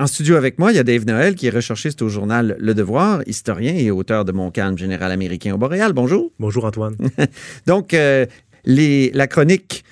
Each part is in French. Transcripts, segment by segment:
En studio avec moi, il y a Dave Noël, qui est recherchiste au journal Le Devoir, historien et auteur de Mon calme général américain au Boréal. Bonjour. Bonjour Antoine. Donc, euh, les, la chronique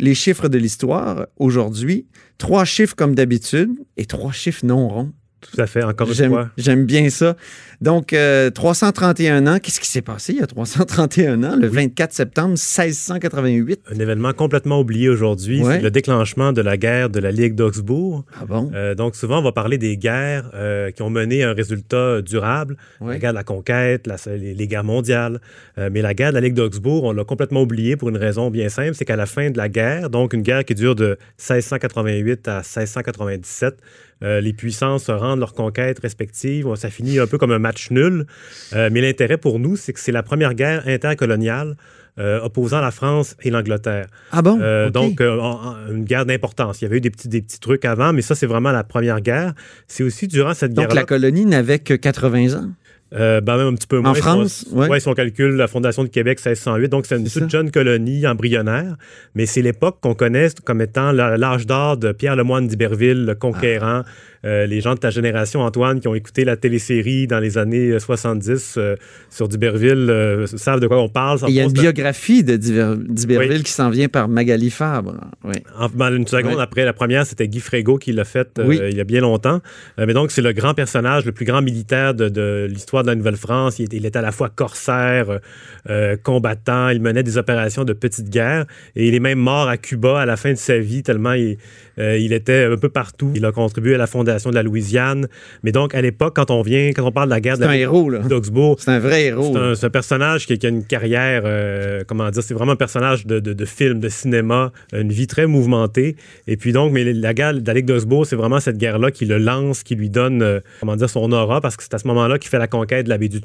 Les chiffres de l'histoire, aujourd'hui, trois chiffres comme d'habitude et trois chiffres non ronds. Tout à fait, encore une fois. J'aime bien ça. Donc, euh, 331 ans. Qu'est-ce qui s'est passé il y a 331 ans, le 24 septembre 1688? Un événement complètement oublié aujourd'hui, Ouais. c'est le déclenchement de la guerre de la Ligue d'Augsbourg. Ah bon? Euh, donc souvent, on va parler des guerres euh, qui ont mené un résultat durable. Ouais. La guerre de la conquête, la- les, les guerres mondiales. Euh, mais la guerre de la Ligue d'Augsbourg, on l'a complètement oublié pour une raison bien simple, c'est qu'à la fin de la guerre, donc une guerre qui dure de 1688 à 1697, euh, les puissances rendent leurs conquêtes respectives. Ça finit un peu comme un match nul. Euh, mais l'intérêt pour nous, c'est que c'est la première guerre intercoloniale euh, opposant la France et l'Angleterre. Ah bon? Donc, en- en- une guerre d'importance. Il y avait eu des petits, des petits trucs avant, mais ça, c'est vraiment la première guerre. C'est aussi durant cette Donc, guerre-là. la colonie n'avait que 80 ans. Euh, ben, même un petit peu moins. France, Si on, ouais. ouais, si on calcule la fondation de Québec 1608, donc c'est une toute jeune colonie embryonnaire, mais c'est l'époque qu'on connaît comme étant l'âge d'or de Pierre Lemoine d'Iberville, le conquérant. Ah. Euh, les gens de ta génération, Antoine, qui ont écouté la télésérie dans les années euh, 70 euh, sur d'Iberville, euh, savent de quoi on parle. Il y a une biographie de d'Iberville qui s'en vient par Magali Fabre. Oui. En, ben, une seconde après la première, c'était Guy Frégo qui l'a fait euh, Oui. il y a bien longtemps. Euh, mais donc, c'est le grand personnage, le plus grand militaire de, de l'histoire de la Nouvelle-France. Il, il était à la fois corsaire, euh, euh, combattant, il menait des opérations de petite guerre et il est même mort à Cuba à la fin de sa vie tellement il, euh, il était un peu partout. Il a contribué à la fondation de la Louisiane. Mais donc, à l'époque, quand on vient, quand on parle de la guerre de C'est un la héros, là. d'Augsbourg, C'est un vrai héros. c'est un, personnage qui, qui a une carrière, euh, comment dire, c'est vraiment un personnage de, de, de film, de cinéma, une vie très mouvementée. Et puis donc, mais la guerre de la Ligue d'Augsbourg, c'est vraiment cette guerre-là qui le lance, qui lui donne, euh, comment dire, son aura, parce que c'est à ce moment-là qu'il fait la conquête de la baie du.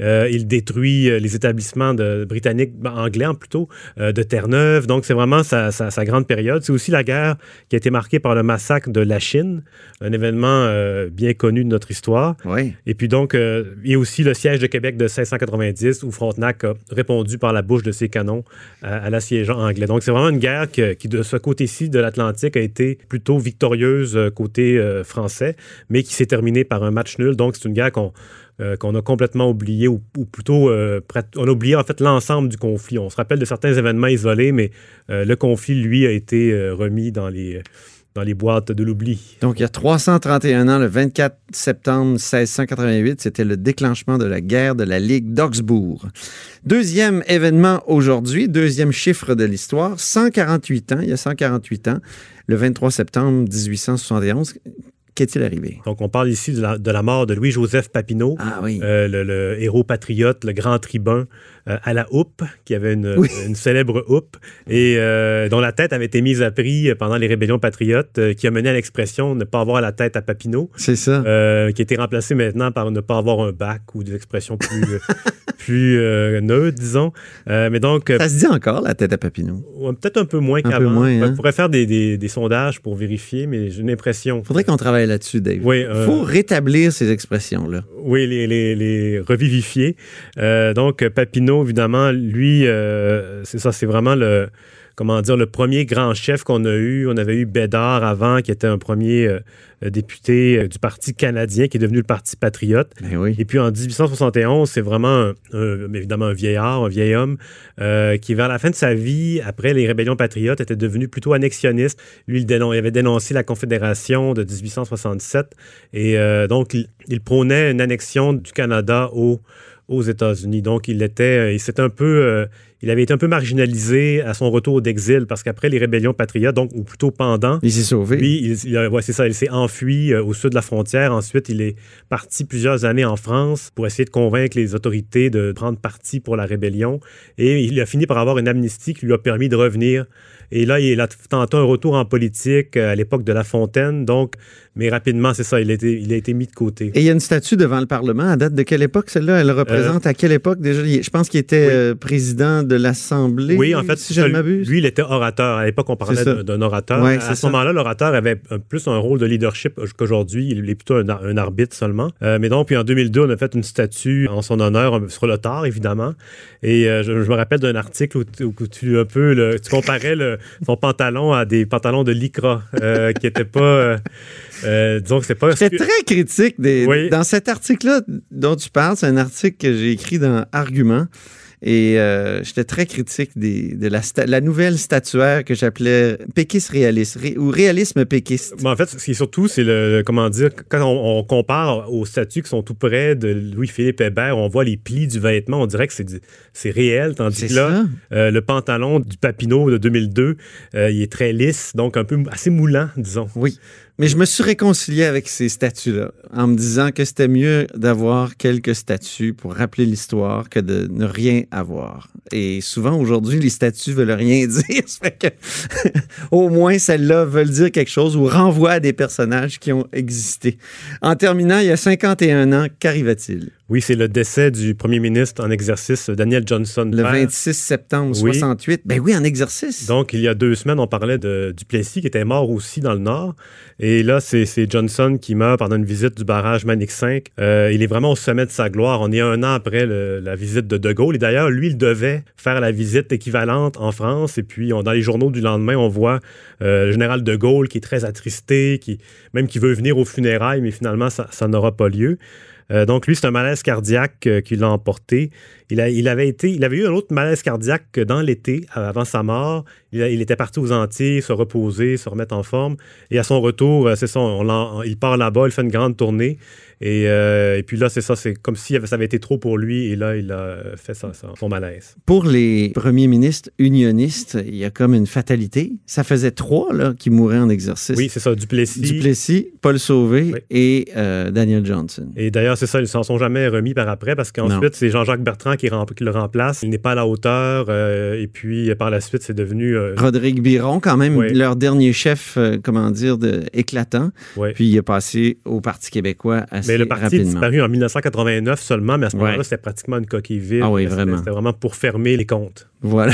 Euh, il détruit les établissements de, britanniques, ben, anglais en plutôt, de Terre-Neuve. Donc, c'est vraiment sa, sa- sa grande période. C'est aussi la guerre qui a été marquée par le massacre de la Chine, un événement euh, bien connu de notre histoire. Oui. Et puis donc, euh, il y a aussi le siège de Québec de 1690 où Frontenac a répondu par la bouche de ses canons à, à l'assiégeant anglais. Donc, c'est vraiment une guerre que- qui, de ce côté-ci de l'Atlantique, a été plutôt victorieuse euh, côté euh, français, mais qui s'est terminée par un match nul. Donc, c'est une guerre qu'on euh, qu'on a complètement oublié, ou, ou plutôt, euh, on a oublié en fait l'ensemble du conflit. On se rappelle de certains événements isolés, mais euh, le conflit, lui, a été euh, remis dans les, les boîtes de l'oubli. Donc, il y a 331 ans, le 24 septembre 1688, c'était le déclenchement de la guerre de la Ligue d'Augsbourg. Deuxième événement aujourd'hui, deuxième chiffre de l'histoire, 148 ans, il y a 148 ans, le 23 septembre 1871. Qu'est-il arrivé? Donc, on parle ici de la, de la mort de Louis-Joseph Papineau. Ah oui. Euh, le, le héros patriote, le grand tribun euh, à la houppe, qui avait une, Oui. une célèbre houppe, et euh, dont la tête avait été mise à prix pendant les rébellions patriotes, qui a mené à l'expression ne pas avoir la tête à Papineau, C'est ça. qui a été remplacée maintenant par ne pas avoir un bac ou des expressions plus, plus neutres, disons. Mais donc, ça se dit encore, la tête à Papineau? ouais, peut-être un peu moins qu'avant. moins, On hein. pourrait faire des, des- des sondages pour vérifier, mais j'ai l'impression. Faudrait qu'on travaille là-dessus, Dave. Oui, Il euh, faut rétablir ces expressions-là. Oui, les, les, les revivifier. Euh, donc, Papineau, évidemment, lui, euh, c'est ça, c'est vraiment le, comment dire, le premier grand chef qu'on a eu. On avait eu Bédard avant, qui était un premier euh, député euh, du Parti canadien, qui est devenu le Parti patriote. Ben oui. Et puis en 1871, c'est vraiment un- un- évidemment un vieillard, un vieil homme, euh, qui vers la fin de sa vie, après les rébellions patriotes, était devenu plutôt annexionniste. Lui, il, dénon- il avait dénoncé la Confédération de 1867 et euh, donc il, il prônait une annexion du Canada au- aux États-Unis. Donc il était, il s'est un peu, euh, il avait été un peu marginalisé à son retour d'exil parce qu'après les rébellions patriotes, donc ou plutôt pendant, Il s'est sauvé. lui, il, il a- ouais, c'est ça, il s'est enfui euh, au sud de la frontière. Ensuite, il est parti plusieurs années en France pour essayer de convaincre les autorités de prendre parti pour la rébellion. Et il a fini par avoir une amnistie qui lui a permis de revenir Et là, il a tenté un retour en politique à l'époque de La Fontaine. Donc, mais rapidement, c'est ça, il a, été, il a été mis de côté. Et il y a une statue devant le Parlement. À date de quelle époque, celle-là? Elle représente à quelle époque déjà? Je pense qu'il était président de l'Assemblée. Oui, en fait, si je ne m'abuse. Lui, il était orateur. À l'époque, on parlait d'un orateur. à ce moment-là, l'orateur avait plus un rôle de leadership qu'aujourd'hui. Il est plutôt un, arbitre seulement. mais donc, puis en 2002, on a fait une statue en son honneur sur le tard, évidemment. Et je, me rappelle d'un article où, tu un peu le, tu comparais le, son pantalon à des pantalons de lycra qui n'étaient pas euh, disons que c'est pas. C'est très critique. Des, Dans cet article-là dont tu parles, c'est un article que j'ai écrit dans Argument. Et euh, j'étais très critique de la, la, nouvelle statuaire que j'appelais péquiste réaliste ou réalisme péquiste. en fait, ce qui est surtout, c'est le, comment dire, quand on, compare aux statues qui sont tout près de Louis-Philippe Hébert, on voit les plis du vêtement, on dirait que c'est réel, tandis que là, euh, le pantalon du Papineau de 2002, il est très lisse, donc un peu assez moulant, disons. Oui. Mais je me suis réconcilié avec ces statues-là en me disant que c'était mieux d'avoir quelques statues pour rappeler l'histoire que de ne rien avoir. Et souvent, aujourd'hui, les statues veulent rien dire. Fait que, au moins, celles-là veulent dire quelque chose ou renvoient à des personnages qui ont existé. En terminant, il y a 51 ans, qu'arriva-t-il? Oui, c'est le décès du premier ministre en exercice, Daniel Johnson. Le 26 septembre 68. Ben oui, en exercice. Donc, il y a deux semaines, on parlait de Duplessis qui était mort aussi dans le Nord. Et là, c'est Johnson qui meurt pendant une visite du barrage Manix 5. Euh, il est vraiment au sommet de sa gloire. On est un an après la visite de De Gaulle. Et d'ailleurs, lui, il devait faire la visite équivalente en France. Et puis, on, dans les journaux du lendemain, on voit euh, le général De Gaulle qui est très attristé, qui même qui veut venir aux funérailles, mais finalement, ça, ça n'aura pas lieu. Euh, donc, lui, c'est un malaise cardiaque euh, qui l'a emporté. Il, a, il, avait été, il avait eu un autre malaise cardiaque dans l'été, avant sa mort. Il, il, était parti aux Antilles, se reposer, se remettre en forme. Et à son retour, euh, c'est ça, on il part là-bas, il fait une grande tournée. Et, euh, et, puis là, c'est ça, c'est comme si ça avait été trop pour lui et là, il a fait ça, son malaise. Pour les premiers ministres unionistes, il y a comme une fatalité. Ça faisait trois là, qui mouraient en exercice. Oui, c'est ça, Duplessis. Duplessis, Paul Sauvé et euh, Daniel Johnson. Et d'ailleurs, c'est ça, ils s'en sont jamais remis par après parce qu'ensuite, c'est Jean-Jacques Bertrand qui, le remplace. Il n'est pas à la hauteur euh, et puis par la suite, c'est devenu... Rodrigue Biron, quand même, leur dernier chef, comment dire, de, éclatant. Puis il est passé au Parti québécois à mais le parti est disparu en 1989 seulement, mais à ce moment-là, c'était pratiquement une coquille vide. Ah oui, vraiment. C'était vraiment pour fermer les comptes. Voilà.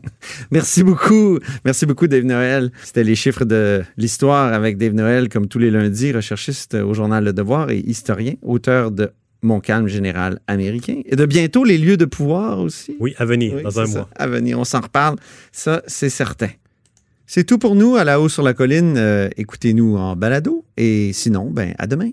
Merci beaucoup. Merci beaucoup, Dave Noël. C'était les chiffres de l'histoire avec Dave Noël, comme tous les lundis, recherchiste au journal Le Devoir et historien, auteur de Mon calme général américain et de bientôt les lieux de pouvoir aussi. Oui, à venir, dans un mois. à venir, on s'en reparle. Ça, c'est certain. C'est tout pour nous à la haut sur la colline. Euh, écoutez-nous en balado et sinon, ben, à demain.